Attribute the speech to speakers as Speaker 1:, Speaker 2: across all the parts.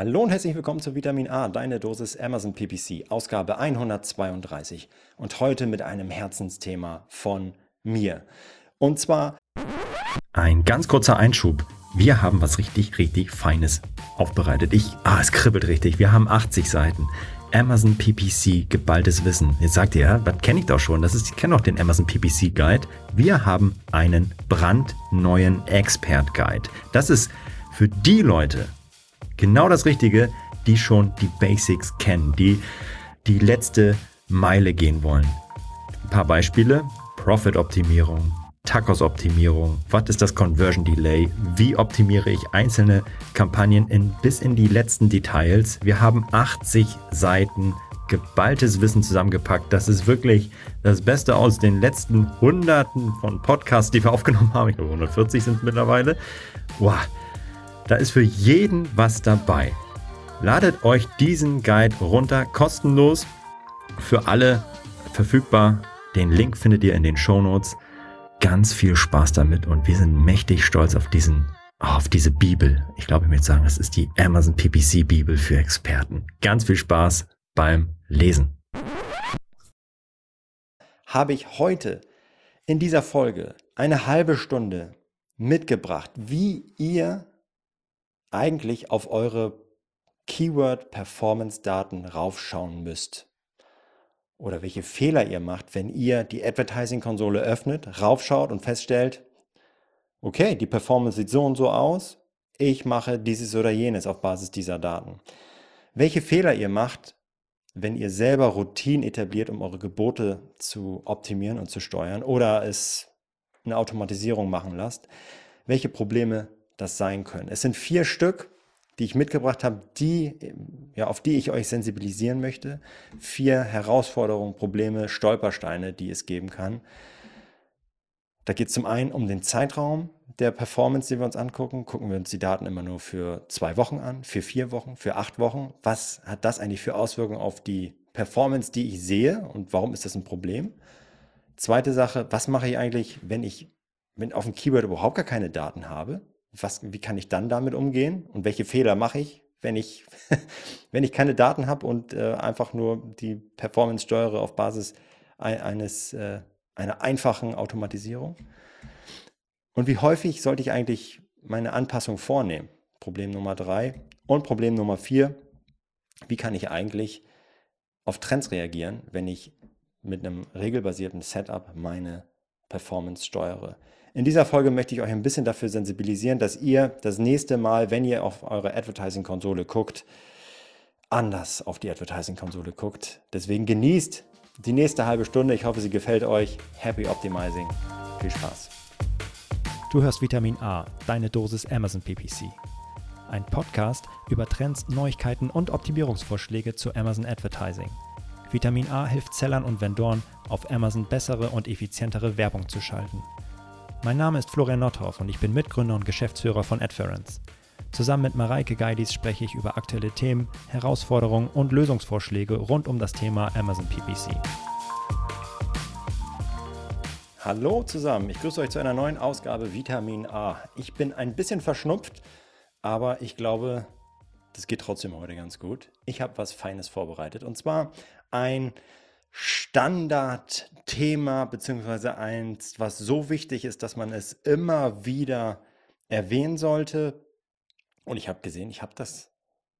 Speaker 1: Hallo und herzlich willkommen zu Vitamin A, deine Dosis Amazon PPC, Ausgabe 132 und heute mit einem Herzensthema von mir. Und zwar ein ganz kurzer Einschub. Wir haben was richtig, richtig Feines aufbereitet. Ich, ah, es kribbelt richtig. Wir haben 80 Seiten. Amazon PPC, geballtes Wissen. Jetzt sagt ihr, das kenne ich doch schon. Das ist, ich kenne auch den Amazon PPC Guide. Wir haben einen brandneuen Expert Guide. Das ist für die Leute, genau das Richtige, die schon die Basics kennen, die die letzte Meile gehen wollen. Ein paar Beispiele. Profit-Optimierung, Tacos-Optimierung, was ist das Conversion Delay, wie optimiere ich einzelne Kampagnen in, bis in die letzten Details. Wir haben 80 Seiten geballtes Wissen zusammengepackt. Das ist wirklich das Beste aus den letzten Hunderten von Podcasts, die wir aufgenommen haben. Ich glaube, 140 sind es mittlerweile. Wow, da ist für jeden was dabei. Ladet euch diesen Guide runter, kostenlos, für alle verfügbar. Den Link findet ihr in den Show Notes. Ganz viel Spaß damit und wir sind mächtig stolz auf diesen, auf diese Bibel. Ich glaube, ich würde sagen, es ist die Amazon PPC Bibel für Experten. Ganz viel Spaß beim Lesen. Habe ich heute in dieser Folge eine halbe Stunde mitgebracht, wie ihr eigentlich auf eure Keyword-Performance-Daten raufschauen müsst. Oder welche Fehler ihr macht, wenn ihr die Advertising-Konsole öffnet, raufschaut und feststellt, okay, die Performance sieht so und so aus, ich mache dieses oder jenes auf Basis dieser Daten. Welche Fehler ihr macht, wenn ihr selber Routinen etabliert, um eure Gebote zu optimieren und zu steuern oder es eine Automatisierung machen lasst, welche Probleme das sein können. Es sind vier Stück, die ich mitgebracht habe, die, ja, auf die ich euch sensibilisieren möchte. Vier Herausforderungen, Probleme, Stolpersteine, die es geben kann. Da geht es zum einen um den Zeitraum der Performance, die wir uns angucken. Gucken wir uns die Daten immer nur für zwei Wochen an, für vier Wochen, für acht Wochen. Was hat das eigentlich für Auswirkungen auf die Performance, die ich sehe und warum ist das ein Problem? Zweite Sache, was mache ich eigentlich, wenn ich wenn auf dem Keyword überhaupt gar keine Daten habe? Was, wie kann ich dann damit umgehen und welche Fehler mache ich, wenn ich, wenn ich keine Daten habe und äh, einfach nur die Performance steuere auf Basis eines, äh, einer einfachen Automatisierung? Und wie häufig sollte ich eigentlich meine Anpassung vornehmen? Problem Nummer drei. Und Problem Nummer vier, wie kann ich eigentlich auf Trends reagieren, wenn ich mit einem regelbasierten Setup meine Performance steuere? In dieser Folge möchte ich euch ein bisschen dafür sensibilisieren, dass ihr das nächste Mal, wenn ihr auf eure Advertising-Konsole guckt, anders auf die Advertising-Konsole guckt. Deswegen genießt die nächste halbe Stunde. Ich hoffe, sie gefällt euch. Happy Optimizing. Viel Spaß.
Speaker 2: Du hörst Vitamin A, deine Dosis Amazon PPC. Ein Podcast über Trends, Neuigkeiten und Optimierungsvorschläge zu Amazon Advertising. Vitamin A hilft Sellern und Vendoren, auf Amazon bessere und effizientere Werbung zu schalten. Mein Name ist Florian Nordhoff und ich bin Mitgründer und Geschäftsführer von Adference. Zusammen mit Mareike Geidis spreche ich über aktuelle Themen, Herausforderungen und Lösungsvorschläge rund um das Thema Amazon PPC.
Speaker 1: Hallo zusammen, ich grüße euch zu einer neuen Ausgabe Vitamin A. Ich bin ein bisschen verschnupft, aber ich glaube, das geht trotzdem heute ganz gut. Ich habe was Feines vorbereitet und zwar ein Standardthema, beziehungsweise eins, was so wichtig ist, dass man es immer wieder erwähnen sollte. Und ich habe gesehen, ich habe das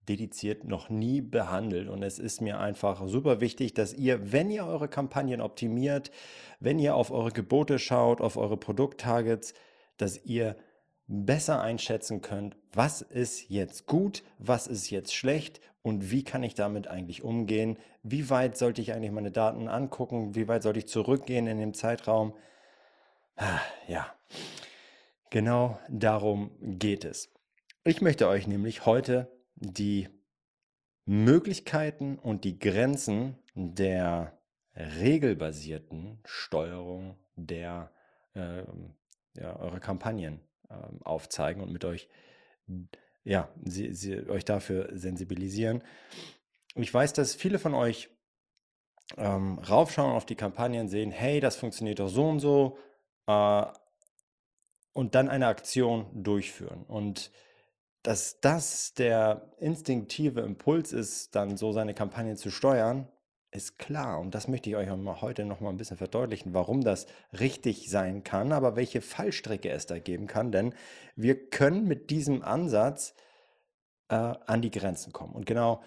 Speaker 1: dediziert noch nie behandelt. Und es ist mir einfach super wichtig, dass ihr, wenn ihr eure Kampagnen optimiert, wenn ihr auf eure Gebote schaut, auf eure Produkttargets, dass ihr besser einschätzen könnt, was ist jetzt gut, was ist jetzt schlecht und wie kann ich damit eigentlich umgehen? Wie weit sollte ich eigentlich meine Daten angucken? Wie weit sollte ich zurückgehen in dem Zeitraum? Ah, ja, genau darum geht es. Ich möchte euch nämlich heute die Möglichkeiten und die Grenzen der regelbasierten Steuerung der äh, ja, eurer Kampagnen ähm, aufzeigen und mit euch, ja, sie, sie, euch dafür sensibilisieren. Ich weiß, dass viele von euch ähm, raufschauen auf die Kampagnen, sehen, hey, das funktioniert doch so und so, äh, und dann eine Aktion durchführen. Und dass das der instinktive Impuls ist, dann so seine Kampagnen zu steuern, ist klar. Und das möchte ich euch heute noch mal ein bisschen verdeutlichen, warum das richtig sein kann, aber welche Fallstricke es da geben kann. Denn wir können mit diesem Ansatz äh, an die Grenzen kommen. Und genau,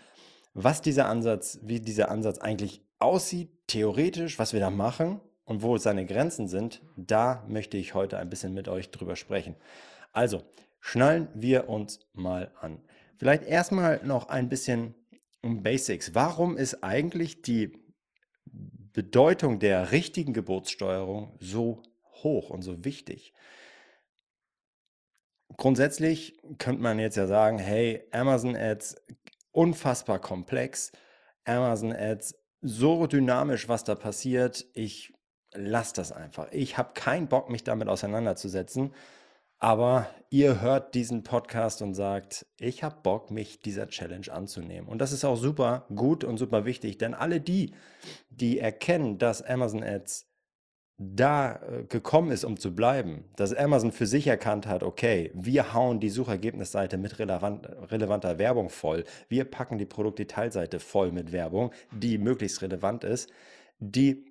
Speaker 1: was dieser Ansatz, wie dieser Ansatz eigentlich aussieht, theoretisch, was wir da machen und wo seine Grenzen sind, da möchte ich heute ein bisschen mit euch drüber sprechen. Also, schnallen wir uns mal an. Vielleicht erstmal noch ein bisschen um Basics. Warum ist eigentlich die Bedeutung der richtigen Geburtssteuerung so hoch und so wichtig? Grundsätzlich könnte man jetzt ja sagen, hey, Amazon Ads unfassbar komplex, Amazon Ads so dynamisch, was da passiert, ich lasse das einfach. Ich habe keinen Bock, mich damit auseinanderzusetzen. Aber ihr hört diesen Podcast und sagt, ich habe Bock, mich dieser Challenge anzunehmen. Und das ist auch super gut und super wichtig, denn alle die, die erkennen, dass Amazon Ads da äh, gekommen ist, um zu bleiben, dass Amazon für sich erkannt hat, okay, wir hauen die Suchergebnisseite mit relevant, relevanter Werbung voll, wir packen die Produktdetailseite voll mit Werbung, die möglichst relevant ist, die,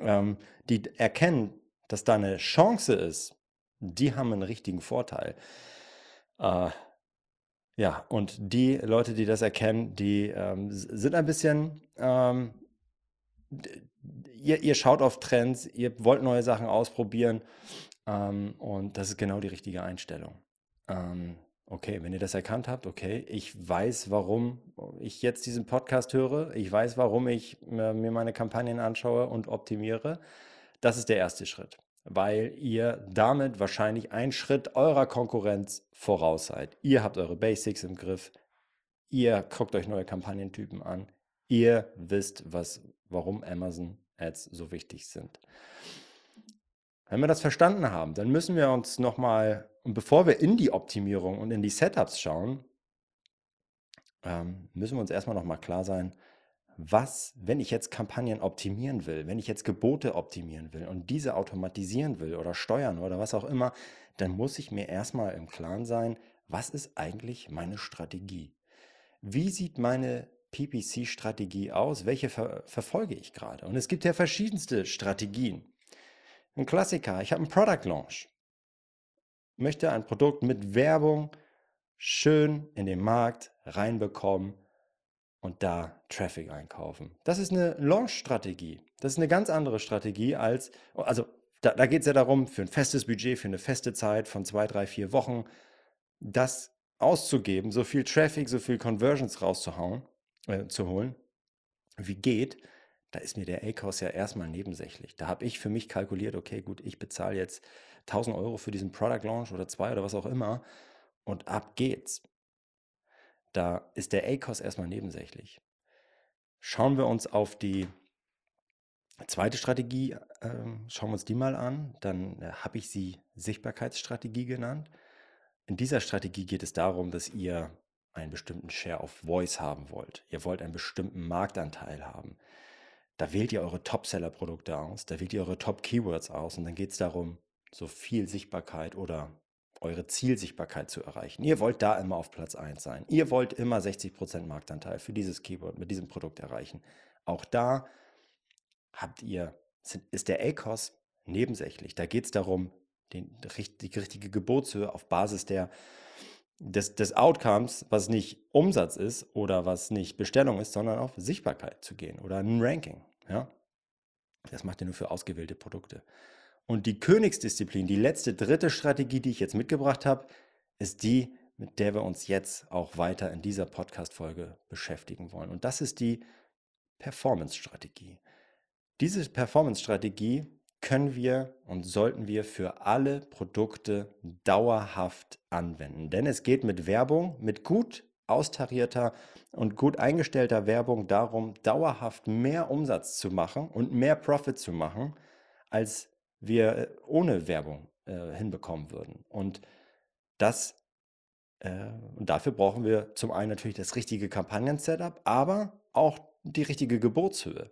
Speaker 1: ähm, die erkennen, dass da eine Chance ist, die haben einen richtigen Vorteil. Äh, ja, und die Leute, die das erkennen, die ähm, sind ein bisschen, ähm, ihr, ihr schaut auf Trends, ihr wollt neue Sachen ausprobieren ähm, und das ist genau die richtige Einstellung. Ähm, okay, wenn ihr das erkannt habt, okay, ich weiß, warum ich jetzt diesen Podcast höre, ich weiß, warum ich äh, mir meine Kampagnen anschaue und optimiere. Das ist der erste Schritt weil ihr damit wahrscheinlich einen Schritt eurer Konkurrenz voraus seid. Ihr habt eure Basics im Griff, ihr guckt euch neue Kampagnentypen an, ihr wisst, was, warum Amazon Ads so wichtig sind. Wenn wir das verstanden haben, dann müssen wir uns nochmal, und bevor wir in die Optimierung und in die Setups schauen, ähm, müssen wir uns erstmal nochmal klar sein, was, wenn ich jetzt Kampagnen optimieren will, wenn ich jetzt Gebote optimieren will und diese automatisieren will oder steuern oder was auch immer, dann muss ich mir erstmal im Klaren sein, was ist eigentlich meine Strategie? Wie sieht meine PPC-Strategie aus? Welche ver verfolge ich gerade? Und es gibt ja verschiedenste Strategien. Ein Klassiker, ich habe einen Product Launch. Möchte ein Produkt mit Werbung schön in den Markt reinbekommen und da Traffic einkaufen. Das ist eine Launch-Strategie. Das ist eine ganz andere Strategie als, also da, da geht es ja darum, für ein festes Budget, für eine feste Zeit von zwei, drei, vier Wochen, das auszugeben, so viel Traffic, so viel Conversions rauszuhauen, äh, zu holen, wie geht. Da ist mir der A-Cost ja erstmal nebensächlich. Da habe ich für mich kalkuliert, okay, gut, ich bezahle jetzt 1000 Euro für diesen Product Launch oder zwei oder was auch immer und ab geht's. Da ist der ACOS erstmal nebensächlich. Schauen wir uns auf die zweite Strategie, äh, schauen wir uns die mal an. Dann äh, habe ich sie Sichtbarkeitsstrategie genannt. In dieser Strategie geht es darum, dass ihr einen bestimmten Share of Voice haben wollt. Ihr wollt einen bestimmten Marktanteil haben. Da wählt ihr eure Top-Seller-Produkte aus, da wählt ihr eure Top-Keywords aus und dann geht es darum, so viel Sichtbarkeit oder eure Zielsichtbarkeit zu erreichen. Ihr wollt da immer auf Platz 1 sein. Ihr wollt immer 60% Marktanteil für dieses Keyword mit diesem Produkt erreichen. Auch da habt ihr, ist der ACOS nebensächlich. Da geht es darum, den, die richtige Geburtshöhe auf Basis der, des, des Outcomes, was nicht Umsatz ist oder was nicht Bestellung ist, sondern auf Sichtbarkeit zu gehen oder ein Ranking. Ja? Das macht ihr nur für ausgewählte Produkte. Und die Königsdisziplin, die letzte, dritte Strategie, die ich jetzt mitgebracht habe, ist die, mit der wir uns jetzt auch weiter in dieser Podcast-Folge beschäftigen wollen. Und das ist die Performance-Strategie. Diese Performance-Strategie können wir und sollten wir für alle Produkte dauerhaft anwenden. Denn es geht mit Werbung, mit gut austarierter und gut eingestellter Werbung darum, dauerhaft mehr Umsatz zu machen und mehr Profit zu machen, als wir äh, ohne Werbung äh, hinbekommen würden. Und das äh, und dafür brauchen wir zum einen natürlich das richtige Kampagnen-Setup, aber auch die richtige Geburtshöhe.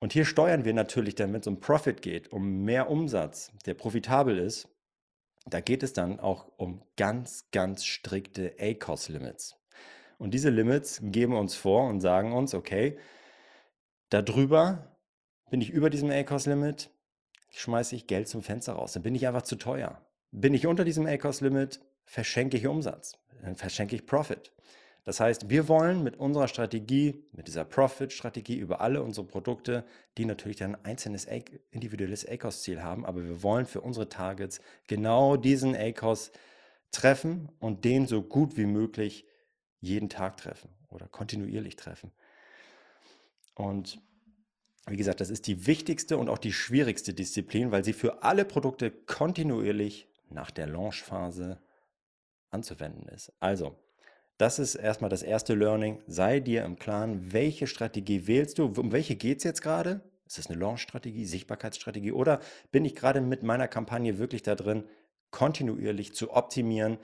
Speaker 1: Und hier steuern wir natürlich, damit es um Profit geht, um mehr Umsatz, der profitabel ist, da geht es dann auch um ganz, ganz strikte ACOS-Limits. Und diese Limits geben uns vor und sagen uns, okay, darüber bin ich über diesem ACOS-Limit, schmeiße ich Geld zum Fenster raus. Dann bin ich einfach zu teuer. Bin ich unter diesem ACOS-Limit, verschenke ich Umsatz, dann verschenke ich Profit. Das heißt, wir wollen mit unserer Strategie, mit dieser Profit-Strategie über alle unsere Produkte, die natürlich dann ein einzelnes individuelles ACOS-Ziel haben, aber wir wollen für unsere Targets genau diesen ACOS treffen und den so gut wie möglich jeden Tag treffen oder kontinuierlich treffen. Und wie gesagt, das ist die wichtigste und auch die schwierigste Disziplin, weil sie für alle Produkte kontinuierlich nach der Launchphase anzuwenden ist. Also, das ist erstmal das erste Learning. Sei dir im Klaren, welche Strategie wählst du? Um welche geht es jetzt gerade? Ist das eine Launch-Strategie, Sichtbarkeitsstrategie oder bin ich gerade mit meiner Kampagne wirklich da drin, kontinuierlich zu optimieren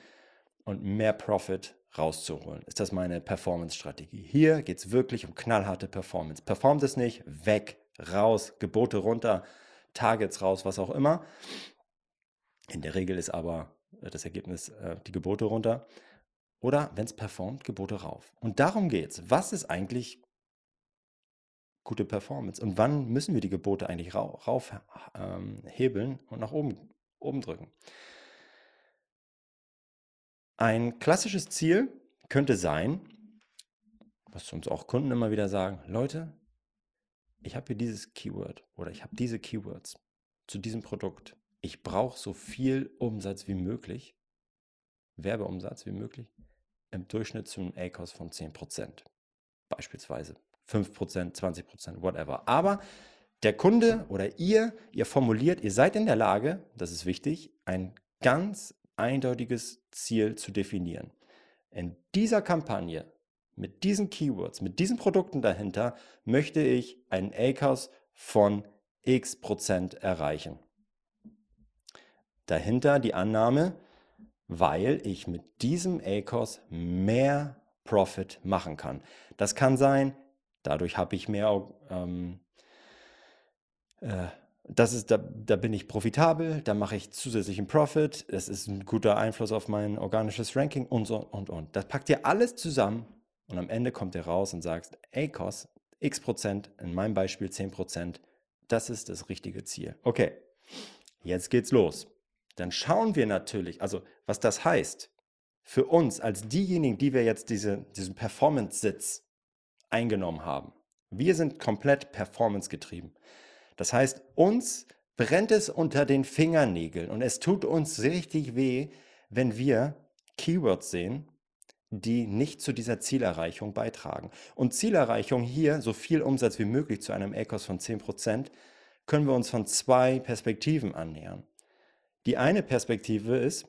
Speaker 1: und mehr Profit rauszuholen? Ist das meine Performance-Strategie? Hier geht es wirklich um knallharte Performance. Performt es nicht, weg, raus, Gebote runter, Targets raus, was auch immer. In der Regel ist aber das Ergebnis äh, die Gebote runter. Oder wenn es performt, Gebote rauf. Und darum geht es. Was ist eigentlich gute Performance? Und wann müssen wir die Gebote eigentlich rauf, ähm, und nach oben, oben drücken? Ein klassisches Ziel könnte sein, was uns auch Kunden immer wieder sagen, Leute, ich habe hier dieses Keyword oder ich habe diese Keywords zu diesem Produkt. Ich brauche so viel Umsatz wie möglich, Werbeumsatz wie möglich im Durchschnitt zu einem ACOS von 10%. Beispielsweise 5%, 20%, whatever. Aber der Kunde oder ihr, ihr formuliert, ihr seid in der Lage, das ist wichtig, ein ganz eindeutiges Ziel zu definieren. In dieser Kampagne, mit diesen Keywords, mit diesen Produkten dahinter, möchte ich einen ACOS von x Prozent erreichen. Dahinter die Annahme, weil ich mit diesem ACOS mehr Profit machen kann. Das kann sein, dadurch habe ich mehr, ähm, äh, das ist, da, da bin ich profitabel, da mache ich zusätzlichen Profit, das ist ein guter Einfluss auf mein organisches Ranking und so und und. Das packt ihr alles zusammen und am Ende kommt ihr raus und sagt, ACOS, x Prozent, in meinem Beispiel 10 Prozent, das ist das richtige Ziel. Okay, jetzt geht's los dann schauen wir natürlich, also was das heißt, für uns als diejenigen, die wir jetzt diese, diesen Performance-Sitz eingenommen haben. Wir sind komplett performance getrieben. Das heißt, uns brennt es unter den Fingernägeln und es tut uns richtig weh, wenn wir Keywords sehen, die nicht zu dieser Zielerreichung beitragen. Und Zielerreichung hier, so viel Umsatz wie möglich zu einem ACOS von 10%, können wir uns von zwei Perspektiven annähern. Die eine Perspektive ist,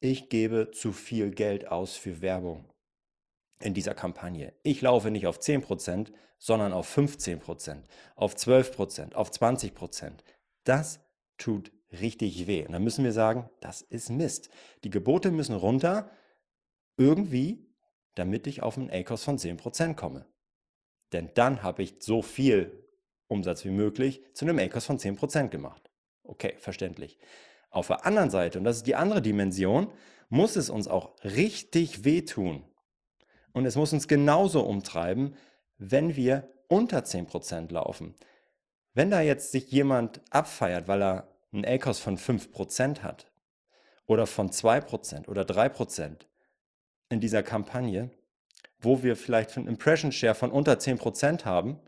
Speaker 1: ich gebe zu viel Geld aus für Werbung in dieser Kampagne. Ich laufe nicht auf 10%, sondern auf 15%, auf 12%, auf 20%. Das tut richtig weh. Und dann müssen wir sagen, das ist Mist. Die Gebote müssen runter, irgendwie, damit ich auf einen ACOS von 10% komme. Denn dann habe ich so viel Umsatz wie möglich zu einem ACOS von 10% gemacht. Okay, verständlich. Auf der anderen Seite, und das ist die andere Dimension, muss es uns auch richtig wehtun. Und es muss uns genauso umtreiben, wenn wir unter 10% laufen. Wenn da jetzt sich jemand abfeiert, weil er einen ACOS von 5% hat oder von 2% oder 3% in dieser Kampagne, wo wir vielleicht einen Impression Share von unter 10% haben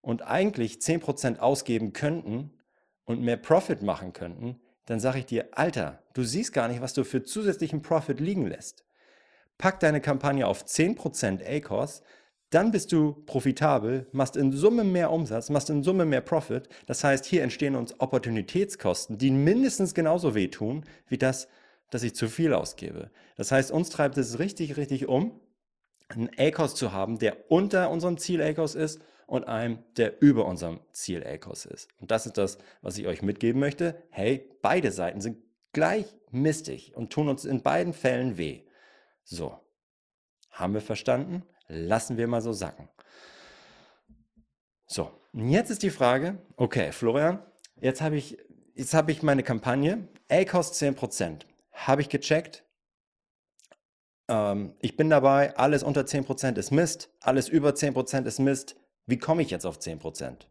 Speaker 1: und eigentlich 10% ausgeben könnten, und mehr Profit machen könnten, dann sage ich dir, Alter, du siehst gar nicht, was du für zusätzlichen Profit liegen lässt. Pack deine Kampagne auf 10% ACOS, dann bist du profitabel, machst in Summe mehr Umsatz, machst in Summe mehr Profit. Das heißt, hier entstehen uns Opportunitätskosten, die mindestens genauso wehtun wie das, dass ich zu viel ausgebe. Das heißt, uns treibt es richtig, richtig um, einen ACOS zu haben, der unter unserem Ziel ACOS ist und einem, der über unserem Ziel ACOS ist. Und das ist das, was ich euch mitgeben möchte. Hey, beide Seiten sind gleich mistig und tun uns in beiden Fällen weh. So, haben wir verstanden? Lassen wir mal so sacken. So, und jetzt ist die Frage, okay, Florian, jetzt habe ich jetzt habe ich meine Kampagne, A-Cost 10%. Habe ich gecheckt. Ähm, ich bin dabei, alles unter 10% ist Mist, alles über 10% ist Mist. Wie komme ich jetzt auf 10%?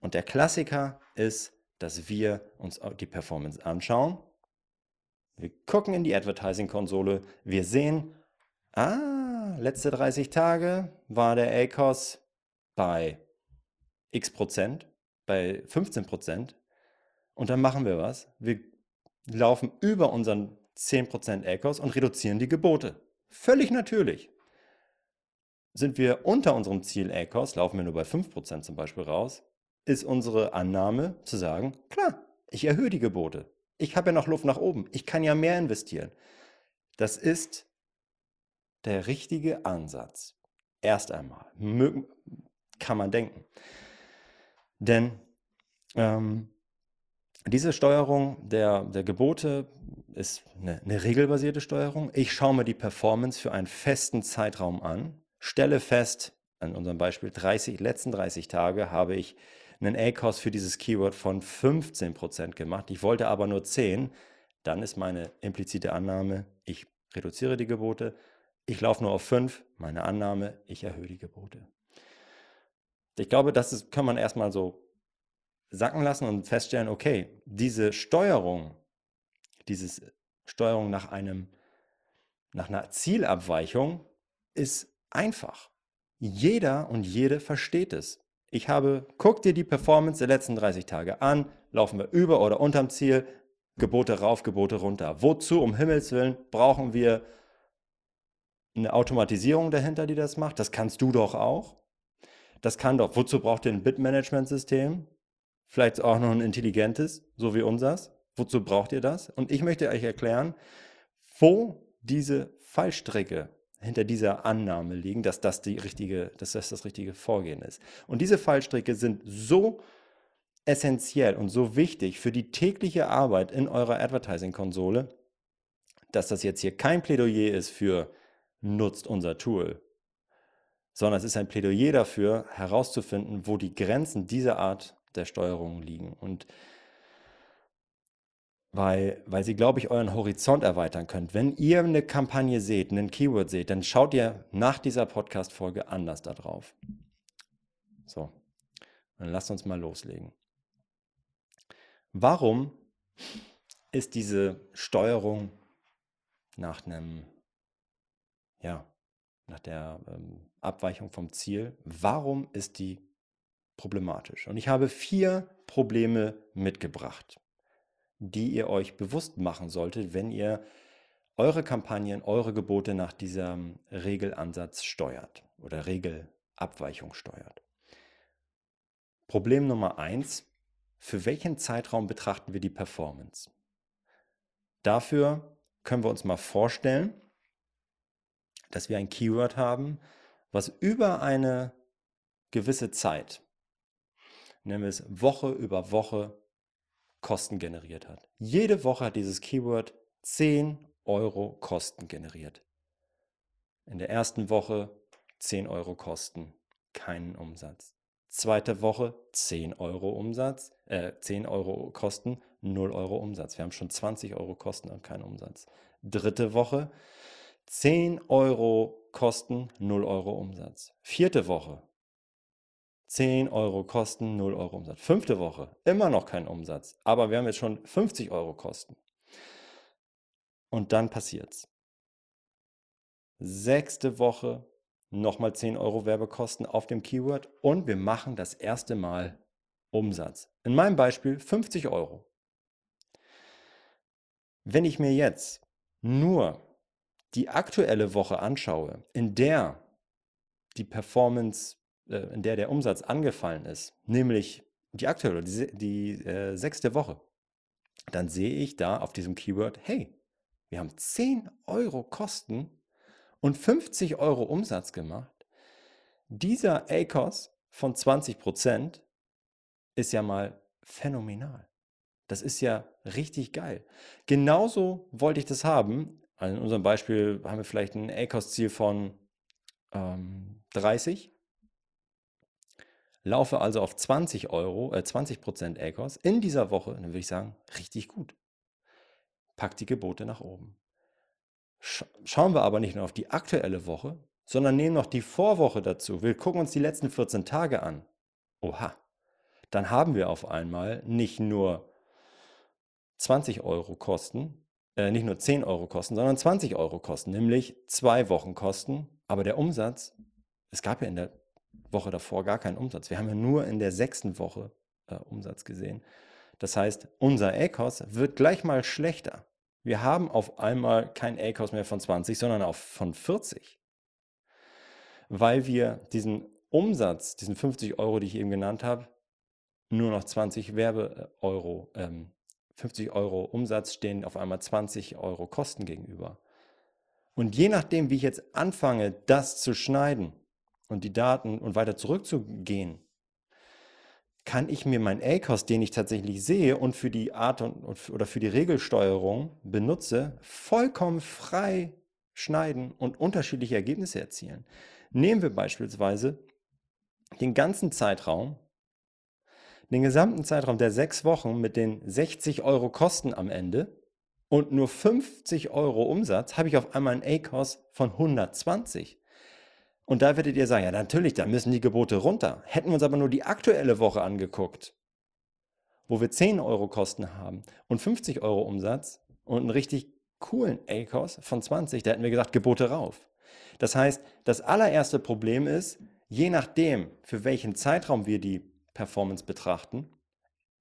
Speaker 1: Und der Klassiker ist, dass wir uns die Performance anschauen. Wir gucken in die Advertising-Konsole. Wir sehen, ah, letzte 30 Tage war der ACOS bei x Prozent, bei 15 Prozent. Und dann machen wir was. Wir laufen über unseren 10% ACOS und reduzieren die Gebote. Völlig natürlich. Sind wir unter unserem Ziel ACOS, laufen wir nur bei 5% zum Beispiel raus, ist unsere Annahme zu sagen, klar, ich erhöhe die Gebote. Ich habe ja noch Luft nach oben. Ich kann ja mehr investieren. Das ist der richtige Ansatz. Erst einmal. Mögen, kann man denken. Denn ähm, diese Steuerung der, der Gebote ist eine, eine regelbasierte Steuerung. Ich schaue mir die Performance für einen festen Zeitraum an, stelle fest, an unserem Beispiel 30, letzten 30 Tage habe ich einen A-Cost für dieses Keyword von 15% gemacht. Ich wollte aber nur 10. Dann ist meine implizite Annahme, ich reduziere die Gebote. Ich laufe nur auf 5. Meine Annahme, ich erhöhe die Gebote. Ich glaube, das ist, kann man erstmal so sacken lassen und feststellen, okay, diese Steuerung, diese Steuerung nach einem, nach einer Zielabweichung ist einfach. Jeder und jede versteht es. Ich habe, guck dir die Performance der letzten 30 Tage an, laufen wir über oder unterm Ziel, Gebote rauf, Gebote runter. Wozu, um Himmels Willen, brauchen wir eine Automatisierung dahinter, die das macht? Das kannst du doch auch. Das kann doch. Wozu braucht ihr ein Bitmanagement-System? Vielleicht auch noch ein intelligentes, so wie unseres. Wozu braucht ihr das? Und ich möchte euch erklären, wo diese Fallstricke hinter dieser Annahme liegen, dass das, die richtige, dass das das richtige Vorgehen ist. Und diese Fallstricke sind so essentiell und so wichtig für die tägliche Arbeit in eurer Advertising-Konsole, dass das jetzt hier kein Plädoyer ist für nutzt unser Tool, sondern es ist ein Plädoyer dafür, herauszufinden, wo die Grenzen dieser Art der Steuerung liegen. Und weil, weil sie, glaube ich, euren Horizont erweitern könnt. Wenn ihr eine Kampagne seht, einen Keyword seht, dann schaut ihr nach dieser Podcast-Folge anders darauf. So, dann lasst uns mal loslegen. Warum ist diese Steuerung nach einem, ja, nach der ähm, Abweichung vom Ziel, warum ist die problematisch? Und ich habe vier Probleme mitgebracht die ihr euch bewusst machen solltet, wenn ihr eure Kampagnen, eure Gebote nach diesem Regelansatz steuert oder Regelabweichung steuert. Problem Nummer eins: Für welchen Zeitraum betrachten wir die Performance? Dafür können wir uns mal vorstellen, dass wir ein Keyword haben, was über eine gewisse Zeit, es Woche über Woche, Kosten generiert hat. Jede Woche hat dieses Keyword 10 Euro Kosten generiert. In der ersten Woche 10 Euro Kosten, keinen Umsatz. Zweite Woche 10 Euro Umsatz, äh, 10 Euro Kosten, 0 Euro Umsatz. Wir haben schon 20 Euro Kosten und keinen Umsatz. Dritte Woche 10 Euro Kosten, 0 Euro Umsatz. Vierte Woche 10 Euro Kosten, 0 Euro Umsatz. Fünfte Woche, immer noch kein Umsatz, aber wir haben jetzt schon 50 Euro Kosten. Und dann passiert's. Sechste Woche, nochmal 10 Euro Werbekosten auf dem Keyword und wir machen das erste Mal Umsatz. In meinem Beispiel 50 Euro. Wenn ich mir jetzt nur die aktuelle Woche anschaue, in der die Performance in der der Umsatz angefallen ist, nämlich die aktuelle, die, die äh, sechste Woche, dann sehe ich da auf diesem Keyword, hey, wir haben 10 Euro Kosten und 50 Euro Umsatz gemacht. Dieser ACOS von 20 Prozent ist ja mal phänomenal. Das ist ja richtig geil. Genauso wollte ich das haben. Also in unserem Beispiel haben wir vielleicht ein ACOS-Ziel von ähm, 30 laufe also auf 20 Euro, äh, 20% ACOS in dieser Woche, dann würde ich sagen, richtig gut. Pack die Gebote nach oben. Sch schauen wir aber nicht nur auf die aktuelle Woche, sondern nehmen noch die Vorwoche dazu. Wir gucken uns die letzten 14 Tage an. Oha, dann haben wir auf einmal nicht nur 20 Euro Kosten, äh, nicht nur 10 Euro Kosten, sondern 20 Euro Kosten, nämlich zwei Wochen Kosten. Aber der Umsatz, es gab ja in der Woche davor gar keinen Umsatz. Wir haben ja nur in der sechsten Woche äh, Umsatz gesehen. Das heißt, unser ACOS wird gleich mal schlechter. Wir haben auf einmal kein ACOS mehr von 20, sondern auch von 40. Weil wir diesen Umsatz, diesen 50 Euro, die ich eben genannt habe, nur noch 20 Werbe-Euro, ähm, 50 Euro Umsatz stehen auf einmal 20 Euro Kosten gegenüber. Und je nachdem, wie ich jetzt anfange, das zu schneiden und die Daten und weiter zurückzugehen, kann ich mir meinen ACOS, den ich tatsächlich sehe und für die Art und, oder für die Regelsteuerung benutze, vollkommen frei schneiden und unterschiedliche Ergebnisse erzielen. Nehmen wir beispielsweise den ganzen Zeitraum, den gesamten Zeitraum der sechs Wochen mit den 60 Euro Kosten am Ende und nur 50 Euro Umsatz, habe ich auf einmal einen ACOS von 120. Und da werdet ihr sagen, ja natürlich, da müssen die Gebote runter. Hätten wir uns aber nur die aktuelle Woche angeguckt, wo wir 10 Euro Kosten haben und 50 Euro Umsatz und einen richtig coolen ACOS von 20, da hätten wir gesagt, Gebote rauf. Das heißt, das allererste Problem ist, je nachdem, für welchen Zeitraum wir die Performance betrachten,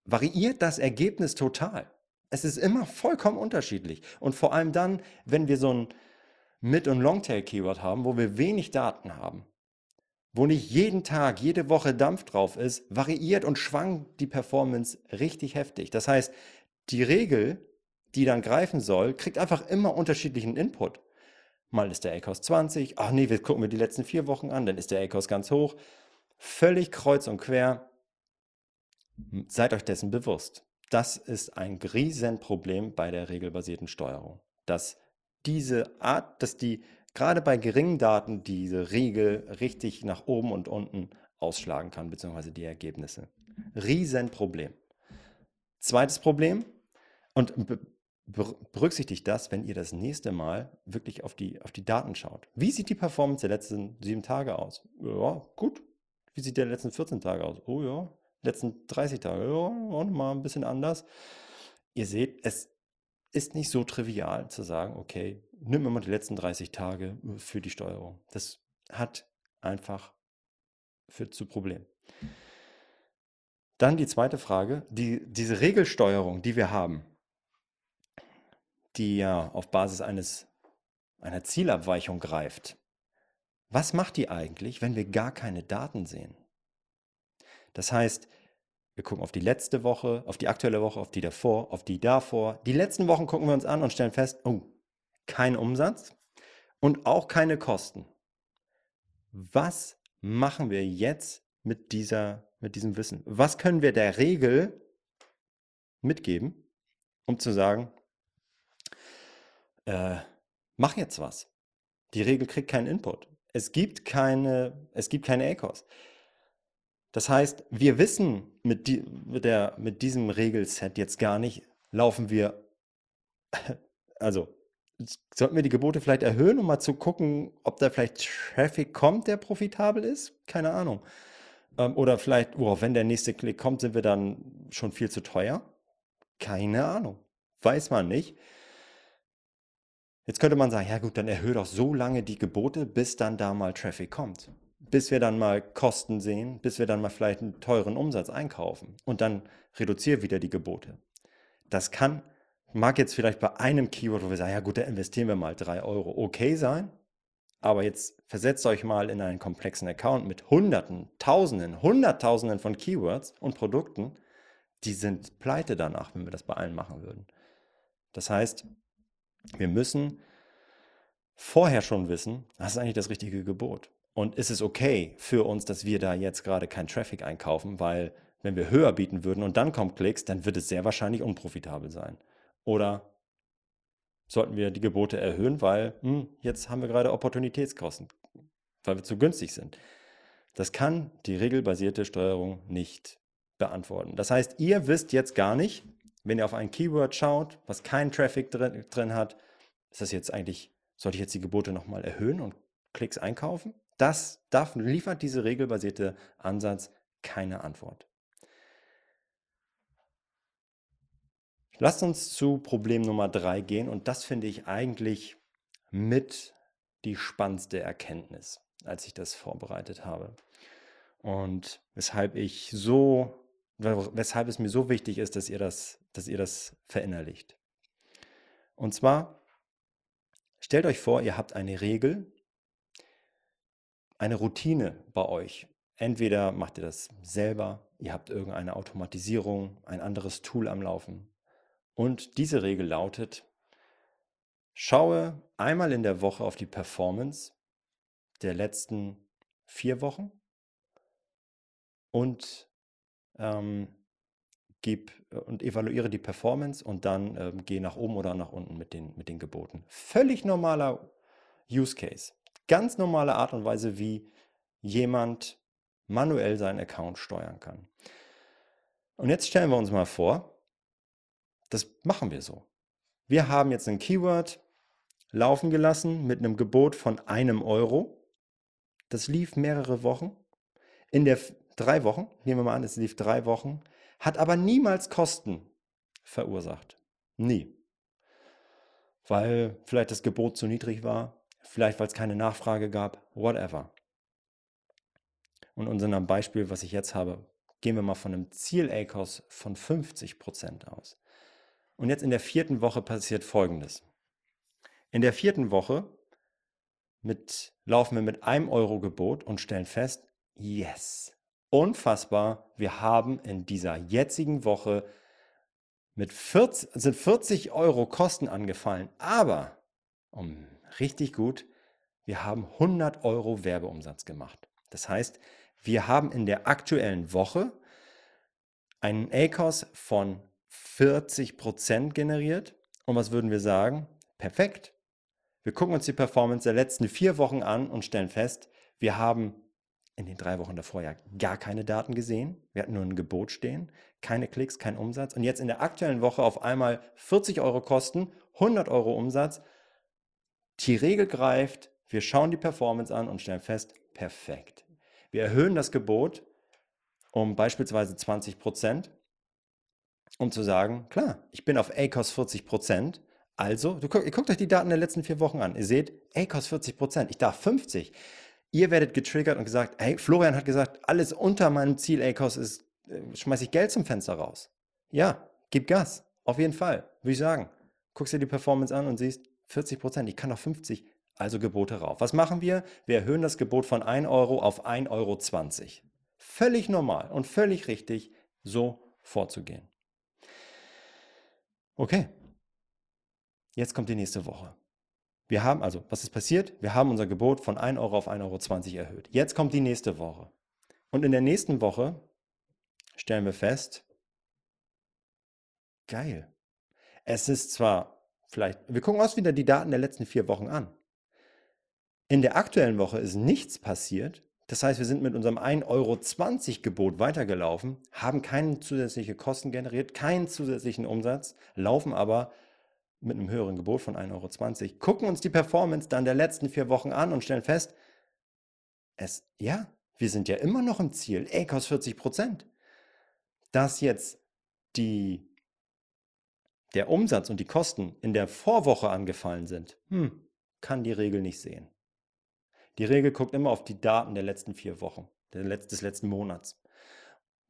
Speaker 1: variiert das Ergebnis total. Es ist immer vollkommen unterschiedlich. Und vor allem dann, wenn wir so ein Mid- und Longtail-Keyword haben, wo wir wenig Daten haben, wo nicht jeden Tag, jede Woche Dampf drauf ist, variiert und schwankt die Performance richtig heftig. Das heißt, die Regel, die dann greifen soll, kriegt einfach immer unterschiedlichen Input. Mal ist der ACOS 20, ach nee, wir gucken wir die letzten vier Wochen an, dann ist der ACOS ganz hoch. Völlig kreuz und quer. Seid euch dessen bewusst. Das ist ein Riesenproblem bei der regelbasierten Steuerung. Dass diese Art, dass die gerade bei geringen Daten diese Regel richtig nach oben und unten ausschlagen kann, beziehungsweise die Ergebnisse. Riesenproblem. Zweites Problem, und berücksichtigt das, wenn ihr das nächste Mal wirklich auf die, auf die Daten schaut. Wie sieht die Performance der letzten sieben Tage aus? Ja, gut. Wie sieht der letzten 14 Tage aus? Oh ja, letzten 30 Tage, ja, auch mal ein bisschen anders. Ihr seht, es ist nicht so trivial zu sagen, okay, nimm immer die letzten 30 Tage für die Steuerung. Das hat einfach führt zu Problemen. Dann die zweite Frage, die, diese Regelsteuerung, die wir haben, die ja auf Basis eines, einer Zielabweichung greift. Was macht die eigentlich, wenn wir gar keine Daten sehen? Das heißt, wir gucken auf die letzte Woche, auf die aktuelle Woche, auf die davor, auf die davor. Die letzten Wochen gucken wir uns an und stellen fest, oh, kein Umsatz und auch keine Kosten. Was machen wir jetzt mit, dieser, mit diesem Wissen? Was können wir der Regel mitgeben, um zu sagen, äh, mach jetzt was. Die Regel kriegt keinen Input. Es gibt keine, es gibt keine ACOS. Das heißt, wir wissen mit, die, mit, der, mit diesem Regelset jetzt gar nicht, laufen wir, also sollten wir die Gebote vielleicht erhöhen, um mal zu gucken, ob da vielleicht Traffic kommt, der profitabel ist? Keine Ahnung. Ähm, oder vielleicht, oh, wenn der nächste Klick kommt, sind wir dann schon viel zu teuer? Keine Ahnung. Weiß man nicht. Jetzt könnte man sagen, ja gut, dann erhöhe doch so lange die Gebote, bis dann da mal Traffic kommt. Bis wir dann mal Kosten sehen, bis wir dann mal vielleicht einen teuren Umsatz einkaufen. Und dann reduziere wieder die Gebote. Das kann, mag jetzt vielleicht bei einem Keyword, wo wir sagen, ja gut, da investieren wir mal drei Euro, okay sein. Aber jetzt versetzt euch mal in einen komplexen Account mit Hunderten, Tausenden, Hunderttausenden von Keywords und Produkten. Die sind pleite danach, wenn wir das bei allen machen würden. Das heißt, wir müssen vorher schon wissen, was ist eigentlich das richtige Gebot. Und ist es okay für uns, dass wir da jetzt gerade kein Traffic einkaufen, weil wenn wir höher bieten würden und dann kommt Klicks, dann wird es sehr wahrscheinlich unprofitabel sein. Oder sollten wir die Gebote erhöhen, weil hm, jetzt haben wir gerade Opportunitätskosten, weil wir zu günstig sind. Das kann die regelbasierte Steuerung nicht beantworten. Das heißt, ihr wisst jetzt gar nicht, wenn ihr auf ein Keyword schaut, was keinen Traffic drin, drin hat, ist das jetzt eigentlich, sollte ich jetzt die Gebote nochmal erhöhen und Klicks einkaufen? Das darf, liefert dieser regelbasierte Ansatz keine Antwort. Lasst uns zu Problem Nummer drei gehen und das finde ich eigentlich mit die spannendste Erkenntnis, als ich das vorbereitet habe. Und weshalb ich so, weshalb es mir so wichtig ist, dass ihr das, dass ihr das verinnerlicht. Und zwar, stellt euch vor, ihr habt eine Regel, eine Routine bei euch. Entweder macht ihr das selber, ihr habt irgendeine Automatisierung, ein anderes Tool am Laufen. Und diese Regel lautet, schaue einmal in der Woche auf die Performance der letzten vier Wochen und ähm, gib und evaluiere die Performance und dann ähm, geh nach oben oder nach unten mit den, mit den Geboten. Völlig normaler Use Case. Ganz normale Art und Weise, wie jemand manuell seinen Account steuern kann. Und jetzt stellen wir uns mal vor, das machen wir so. Wir haben jetzt ein Keyword laufen gelassen mit einem Gebot von einem Euro. Das lief mehrere Wochen. In der drei Wochen, nehmen wir mal an, es lief drei Wochen, hat aber niemals Kosten verursacht. Nie. Weil vielleicht das Gebot zu niedrig war, vielleicht weil es keine Nachfrage gab, whatever. Und unserem Beispiel, was ich jetzt habe, gehen wir mal von einem Ziel-ACOS von 50% aus. Und jetzt in der vierten Woche passiert Folgendes. In der vierten Woche mit, laufen wir mit einem Euro Gebot und stellen fest, yes, unfassbar, wir haben in dieser jetzigen Woche mit 40, sind 40 Euro Kosten angefallen, aber um, richtig gut, wir haben 100 Euro Werbeumsatz gemacht. Das heißt, wir haben in der aktuellen Woche einen ACOS von 40% generiert. Und was würden wir sagen? Perfekt. Wir gucken uns die Performance der letzten vier Wochen an und stellen fest, wir haben in den drei Wochen davor ja gar keine Daten gesehen. Wir hatten nur ein Gebot stehen, keine Klicks, kein Umsatz. Und jetzt in der aktuellen Woche auf einmal 40 Euro Kosten, 100 Euro Umsatz. Die Regel greift, wir schauen die Performance an und stellen fest, perfekt. Wir erhöhen das Gebot um beispielsweise 20 Prozent um zu sagen, klar, ich bin auf ACOS 40 Prozent. Also, du, ihr guckt euch die Daten der letzten vier Wochen an. Ihr seht, ACOS 40 Prozent, ich darf 50. Ihr werdet getriggert und gesagt, hey, Florian hat gesagt, alles unter meinem Ziel ACOS ist, äh, schmeiße ich Geld zum Fenster raus. Ja, gib Gas. Auf jeden Fall, würde ich sagen. Guckst dir die Performance an und siehst, 40 Prozent, ich kann auf 50, also Gebote rauf. Was machen wir? Wir erhöhen das Gebot von 1 Euro auf 1,20 Euro. Völlig normal und völlig richtig, so vorzugehen. Okay, jetzt kommt die nächste Woche. Wir haben, also, was ist passiert? Wir haben unser Gebot von 1 Euro auf 1,20 Euro erhöht. Jetzt kommt die nächste Woche. Und in der nächsten Woche stellen wir fest, geil. Es ist zwar vielleicht, wir gucken uns wieder die Daten der letzten vier Wochen an. In der aktuellen Woche ist nichts passiert, das heißt, wir sind mit unserem 1,20 Euro Gebot weitergelaufen, haben keine zusätzlichen Kosten generiert, keinen zusätzlichen Umsatz, laufen aber mit einem höheren Gebot von 1,20 Euro, gucken uns die Performance dann der letzten vier Wochen an und stellen fest, es, ja, wir sind ja immer noch im Ziel, ACOS 40 Prozent. Dass jetzt die, der Umsatz und die Kosten in der Vorwoche angefallen sind, hm, kann die Regel nicht sehen. Die Regel guckt immer auf die Daten der letzten vier Wochen, des letzten Monats,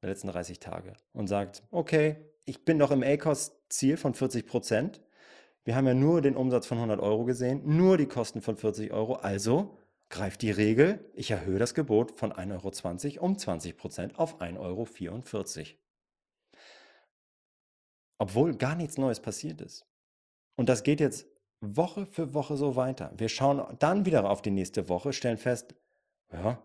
Speaker 1: der letzten 30 Tage und sagt, okay, ich bin noch im ACOS-Ziel von 40 Prozent. Wir haben ja nur den Umsatz von 100 Euro gesehen, nur die Kosten von 40 Euro. Also greift die Regel, ich erhöhe das Gebot von 1,20 Euro um 20 Prozent auf 1,44 Euro. Obwohl gar nichts Neues passiert ist. Und das geht jetzt Woche für Woche so weiter. Wir schauen dann wieder auf die nächste Woche, stellen fest, ja,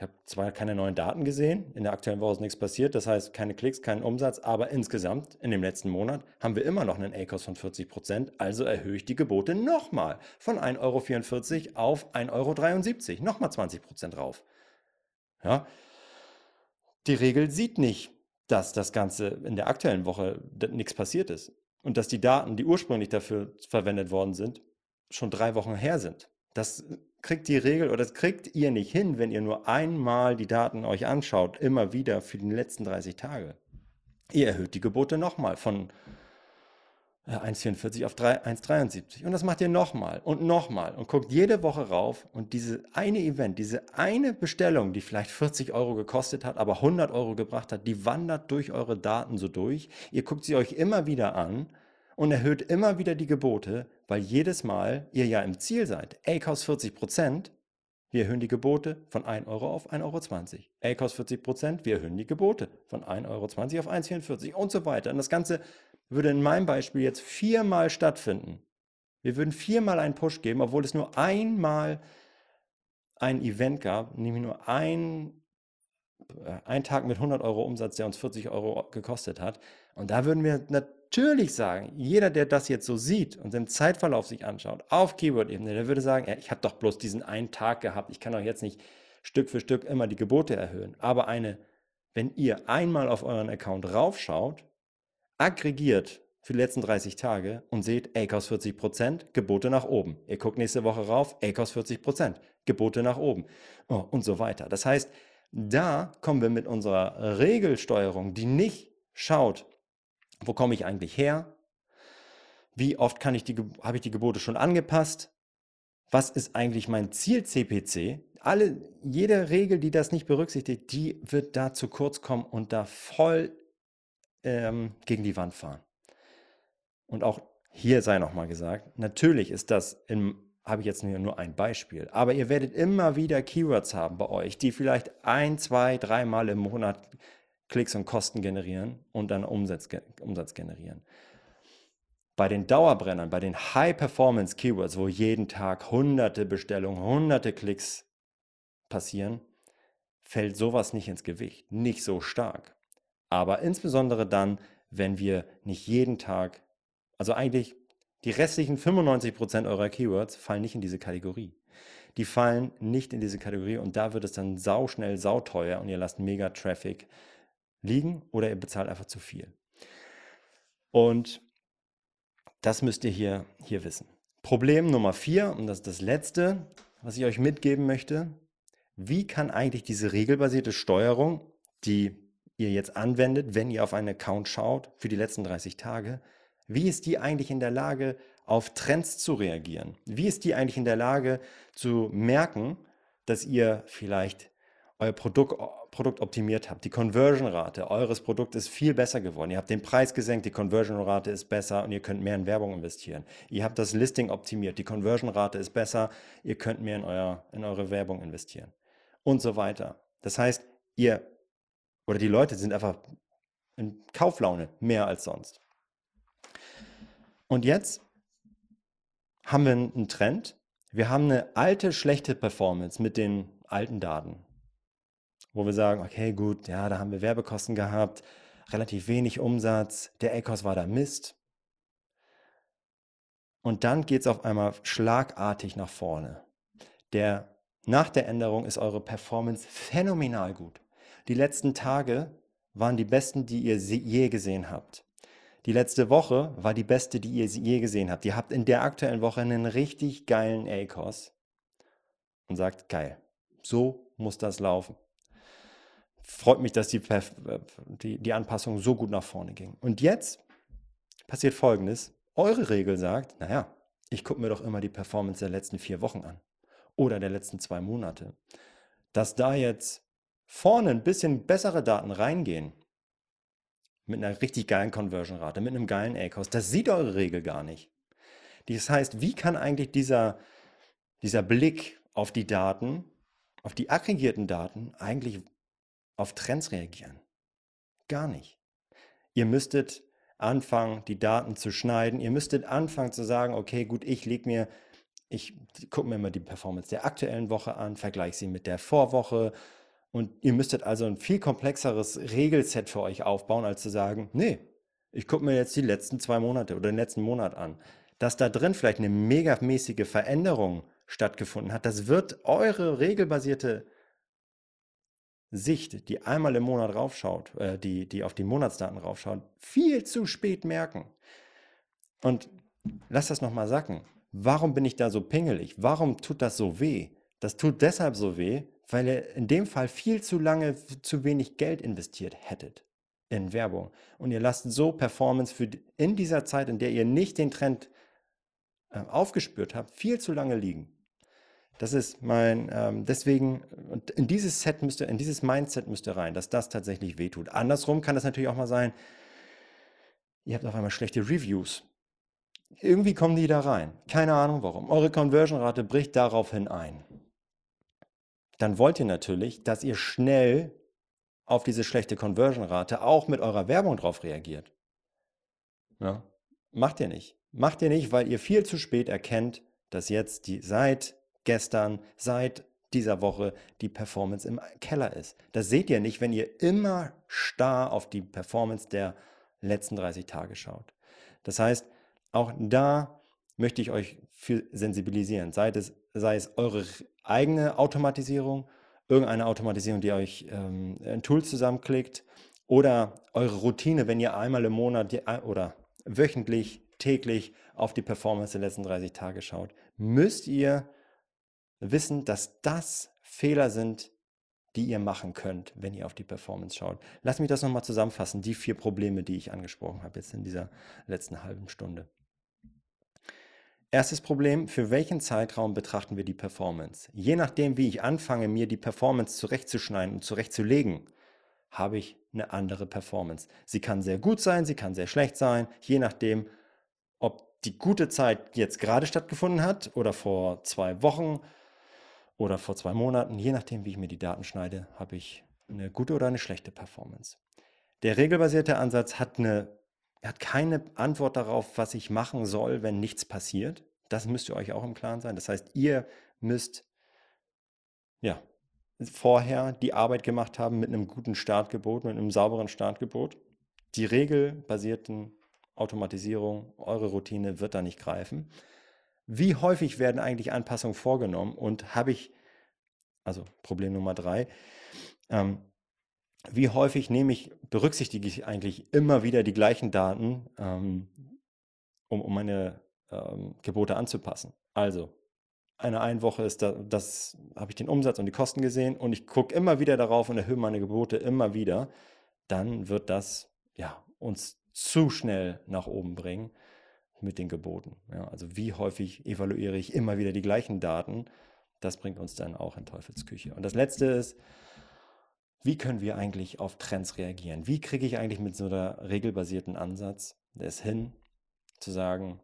Speaker 1: ich habe zwar keine neuen Daten gesehen, in der aktuellen Woche ist nichts passiert, das heißt keine Klicks, keinen Umsatz, aber insgesamt in dem letzten Monat haben wir immer noch einen ACOS von 40 Prozent, also erhöhe ich die Gebote nochmal von 1,44 Euro auf 1,73 Euro, nochmal 20 Prozent rauf. Ja? Die Regel sieht nicht, dass das Ganze in der aktuellen Woche nichts passiert ist und dass die Daten, die ursprünglich dafür verwendet worden sind, schon drei Wochen her sind. Das kriegt die Regel oder das kriegt ihr nicht hin, wenn ihr nur einmal die Daten euch anschaut, immer wieder für die letzten 30 Tage. Ihr erhöht die Gebote nochmal von 1,44 auf 1,73. Und das macht ihr nochmal und nochmal und guckt jede Woche rauf. Und diese eine Event, diese eine Bestellung, die vielleicht 40 Euro gekostet hat, aber 100 Euro gebracht hat, die wandert durch eure Daten so durch. Ihr guckt sie euch immer wieder an und erhöht immer wieder die Gebote, weil jedes Mal ihr ja im Ziel seid. ACOS 40 Prozent. Wir erhöhen die Gebote von 1 Euro auf 1,20 Euro. ACOS 40 Prozent. Wir erhöhen die Gebote von 1,20 Euro auf 1,44 und so weiter. Und das Ganze würde in meinem Beispiel jetzt viermal stattfinden. Wir würden viermal einen Push geben, obwohl es nur einmal ein Event gab, nämlich nur ein, äh, ein Tag mit 100 Euro Umsatz, der uns 40 Euro gekostet hat. Und da würden wir natürlich sagen, jeder, der das jetzt so sieht und den Zeitverlauf sich anschaut, auf Keyword-Ebene, der würde sagen, ja, ich habe doch bloß diesen einen Tag gehabt, ich kann doch jetzt nicht Stück für Stück immer die Gebote erhöhen. Aber eine, wenn ihr einmal auf euren Account raufschaut, aggregiert für die letzten 30 Tage und seht ACOS 40%, Gebote nach oben. Ihr guckt nächste Woche rauf, ACOS 40%, Gebote nach oben oh, und so weiter. Das heißt, da kommen wir mit unserer Regelsteuerung, die nicht schaut, wo komme ich eigentlich her, wie oft kann ich die, habe ich die Gebote schon angepasst, was ist eigentlich mein Ziel CPC, alle, jede Regel, die das nicht berücksichtigt, die wird da zu kurz kommen und da voll ähm, gegen die Wand fahren. Und auch hier sei nochmal gesagt, natürlich ist das habe ich jetzt nur, ein Beispiel, aber ihr werdet immer wieder Keywords haben bei euch, die vielleicht ein, zwei, dreimal im Monat Klicks und Kosten generieren und dann Umsatz, Umsatz generieren. Bei den Dauerbrennern, bei den High-Performance-Keywords, wo jeden Tag hunderte Bestellungen, hunderte Klicks passieren, fällt sowas nicht ins Gewicht, nicht so stark. Aber insbesondere dann, wenn wir nicht jeden Tag, also eigentlich die restlichen 95% eurer Keywords fallen nicht in diese Kategorie. Die fallen nicht in diese Kategorie und da wird es dann sauschnell, sauteuer und ihr lasst mega Traffic liegen oder ihr bezahlt einfach zu viel. Und das müsst ihr hier, hier wissen. Problem Nummer vier, und das ist das letzte, was ich euch mitgeben möchte. Wie kann eigentlich diese regelbasierte Steuerung, die ihr jetzt anwendet, wenn ihr auf einen Account schaut für die letzten 30 Tage, wie ist die eigentlich in der Lage, auf Trends zu reagieren? Wie ist die eigentlich in der Lage zu merken, dass ihr vielleicht euer Produkt, Produkt optimiert habt? Die Conversion-Rate eures Produkts ist viel besser geworden. Ihr habt den Preis gesenkt, die Conversion-Rate ist besser und ihr könnt mehr in Werbung investieren. Ihr habt das Listing optimiert, die Conversion-Rate ist besser, ihr könnt mehr in, euer, in eure Werbung investieren und so weiter. Das heißt, ihr oder die Leute sind einfach in Kauflaune mehr als sonst. Und jetzt haben wir einen Trend. Wir haben eine alte, schlechte Performance mit den alten Daten, wo wir sagen, okay, gut, ja, da haben wir Werbekosten gehabt, relativ wenig Umsatz, der ACOS war da Mist. Und dann geht es auf einmal schlagartig nach vorne. Der, nach der Änderung ist eure Performance phänomenal gut. Die letzten Tage waren die besten, die ihr je gesehen habt. Die letzte Woche war die beste, die ihr je gesehen habt. Ihr habt in der aktuellen Woche einen richtig geilen ACOS und sagt, geil, so muss das laufen. Freut mich, dass die, die, die Anpassung so gut nach vorne ging. Und jetzt passiert Folgendes. Eure Regel sagt, naja, ich gucke mir doch immer die Performance der letzten vier Wochen an oder der letzten zwei Monate. Dass da jetzt vorne ein bisschen bessere Daten reingehen, mit einer richtig geilen Conversion-Rate, mit einem geilen A-Cost, das sieht eure Regel gar nicht. Das heißt, wie kann eigentlich dieser, dieser Blick auf die Daten, auf die aggregierten Daten eigentlich auf Trends reagieren? Gar nicht. Ihr müsstet anfangen, die Daten zu schneiden. Ihr müsstet anfangen zu sagen, okay, gut, ich lege mir, ich gucke mir mal die Performance der aktuellen Woche an, vergleiche sie mit der Vorwoche, und ihr müsstet also ein viel komplexeres Regelset für euch aufbauen, als zu sagen, nee, ich gucke mir jetzt die letzten zwei Monate oder den letzten Monat an. Dass da drin vielleicht eine megamäßige Veränderung stattgefunden hat, das wird eure regelbasierte Sicht, die einmal im Monat raufschaut, äh, die, die auf die Monatsdaten raufschaut, viel zu spät merken. Und lass das nochmal sacken. Warum bin ich da so pingelig? Warum tut das so weh? Das tut deshalb so weh, weil ihr in dem Fall viel zu lange zu wenig Geld investiert hättet in Werbung. Und ihr lasst so Performance für in dieser Zeit, in der ihr nicht den Trend äh, aufgespürt habt, viel zu lange liegen. Das ist mein, ähm, deswegen, und in dieses Set müsste, in dieses Mindset müsste rein, dass das tatsächlich wehtut. Andersrum kann es natürlich auch mal sein, ihr habt auf einmal schlechte Reviews. Irgendwie kommen die da rein. Keine Ahnung warum. Eure Conversion-Rate bricht daraufhin ein. Dann wollt ihr natürlich, dass ihr schnell auf diese schlechte Conversion-Rate auch mit eurer Werbung drauf reagiert. Ja? Macht ihr nicht. Macht ihr nicht, weil ihr viel zu spät erkennt, dass jetzt die seit gestern, seit dieser Woche die Performance im Keller ist. Das seht ihr nicht, wenn ihr immer starr auf die Performance der letzten 30 Tage schaut. Das heißt, auch da möchte ich euch für sensibilisieren. Sei es, sei es eure eigene Automatisierung, irgendeine Automatisierung, die euch ähm, ein Tool zusammenklickt oder eure Routine, wenn ihr einmal im Monat oder wöchentlich, täglich auf die Performance der letzten 30 Tage schaut, müsst ihr wissen, dass das Fehler sind, die ihr machen könnt, wenn ihr auf die Performance schaut. Lass mich das nochmal zusammenfassen, die vier Probleme, die ich angesprochen habe jetzt in dieser letzten halben Stunde. Erstes Problem, für welchen Zeitraum betrachten wir die Performance? Je nachdem, wie ich anfange, mir die Performance zurechtzuschneiden und zurechtzulegen, habe ich eine andere Performance. Sie kann sehr gut sein, sie kann sehr schlecht sein, je nachdem, ob die gute Zeit jetzt gerade stattgefunden hat oder vor zwei Wochen oder vor zwei Monaten, je nachdem, wie ich mir die Daten schneide, habe ich eine gute oder eine schlechte Performance. Der regelbasierte Ansatz hat, eine, hat keine Antwort darauf, was ich machen soll, wenn nichts passiert. Das müsst ihr euch auch im Klaren sein. Das heißt, ihr müsst ja, vorher die Arbeit gemacht haben mit einem guten Startgebot, mit einem sauberen Startgebot. Die regelbasierten Automatisierung, eure Routine wird da nicht greifen wie häufig werden eigentlich Anpassungen vorgenommen und habe ich, also Problem Nummer drei, ähm, wie häufig nehme ich, berücksichtige ich eigentlich immer wieder die gleichen Daten, ähm, um, um meine ähm, Gebote anzupassen. Also, eine Einwoche ist da, das habe ich den Umsatz und die Kosten gesehen und ich gucke immer wieder darauf und erhöhe meine Gebote immer wieder, dann wird das ja, uns zu schnell nach oben bringen mit den Geboten. Ja, also wie häufig evaluiere ich immer wieder die gleichen Daten? Das bringt uns dann auch in Teufelsküche. Und das Letzte ist, wie können wir eigentlich auf Trends reagieren? Wie kriege ich eigentlich mit so einer regelbasierten Ansatz es hin, zu sagen,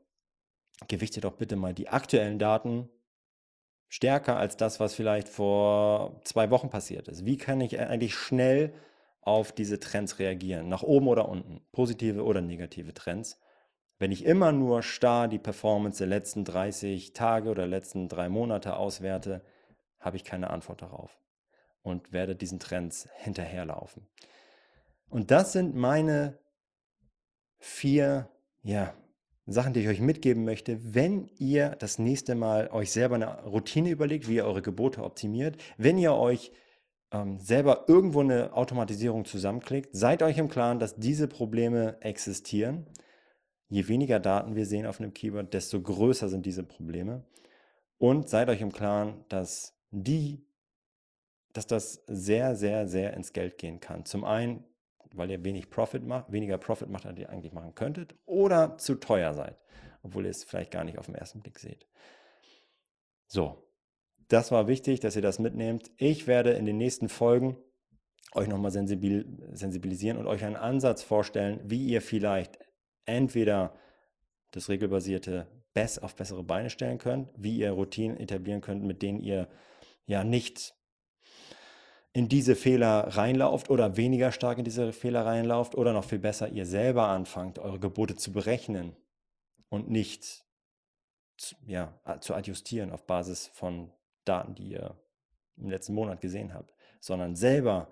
Speaker 1: gewichte doch bitte mal die aktuellen Daten stärker als das, was vielleicht vor zwei Wochen passiert ist. Wie kann ich eigentlich schnell auf diese Trends reagieren? Nach oben oder unten? Positive oder negative Trends? Wenn ich immer nur starr die Performance der letzten 30 Tage oder letzten drei Monate auswerte, habe ich keine Antwort darauf und werde diesen Trends hinterherlaufen. Und das sind meine vier ja, Sachen, die ich euch mitgeben möchte, wenn ihr das nächste Mal euch selber eine Routine überlegt, wie ihr eure Gebote optimiert, wenn ihr euch ähm, selber irgendwo eine Automatisierung zusammenklickt, seid euch im Klaren, dass diese Probleme existieren je weniger Daten wir sehen auf einem Keyword, desto größer sind diese Probleme. Und seid euch im Klaren, dass die, dass das sehr, sehr, sehr ins Geld gehen kann. Zum einen, weil ihr wenig Profit macht, weniger Profit macht, als ihr eigentlich machen könntet, oder zu teuer seid, obwohl ihr es vielleicht gar nicht auf den ersten Blick seht. So, das war wichtig, dass ihr das mitnehmt. Ich werde in den nächsten Folgen euch nochmal sensibilisieren und euch einen Ansatz vorstellen, wie ihr vielleicht entweder das regelbasierte Best auf bessere Beine stellen könnt, wie ihr Routinen etablieren könnt, mit denen ihr ja nicht in diese Fehler reinlauft oder weniger stark in diese Fehler reinlauft oder noch viel besser, ihr selber anfangt, eure Gebote zu berechnen und nicht zu, ja, zu adjustieren auf Basis von Daten, die ihr im letzten Monat gesehen habt, sondern selber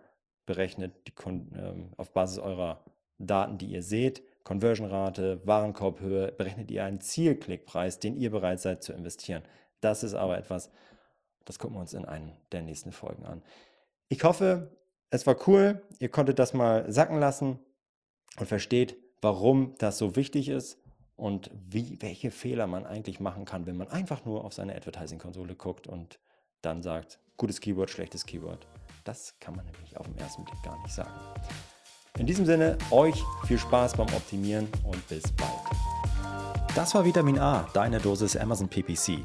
Speaker 1: berechnet die, ähm, auf Basis eurer Daten, die ihr seht, Conversion-Rate, Warenkorbhöhe, berechnet ihr einen Zielklickpreis, den ihr bereit seid zu investieren. Das ist aber etwas, das gucken wir uns in einer der nächsten Folgen an. Ich hoffe, es war cool, ihr konntet das mal sacken lassen und versteht, warum das so wichtig ist und wie, welche Fehler man eigentlich machen kann, wenn man einfach nur auf seine Advertising-Konsole guckt und dann sagt, gutes Keyword, schlechtes Keyword. Das kann man nämlich auf den ersten Blick gar nicht sagen. In diesem Sinne, euch viel Spaß beim Optimieren und bis bald.
Speaker 2: Das war Vitamin A, deine Dosis Amazon PPC.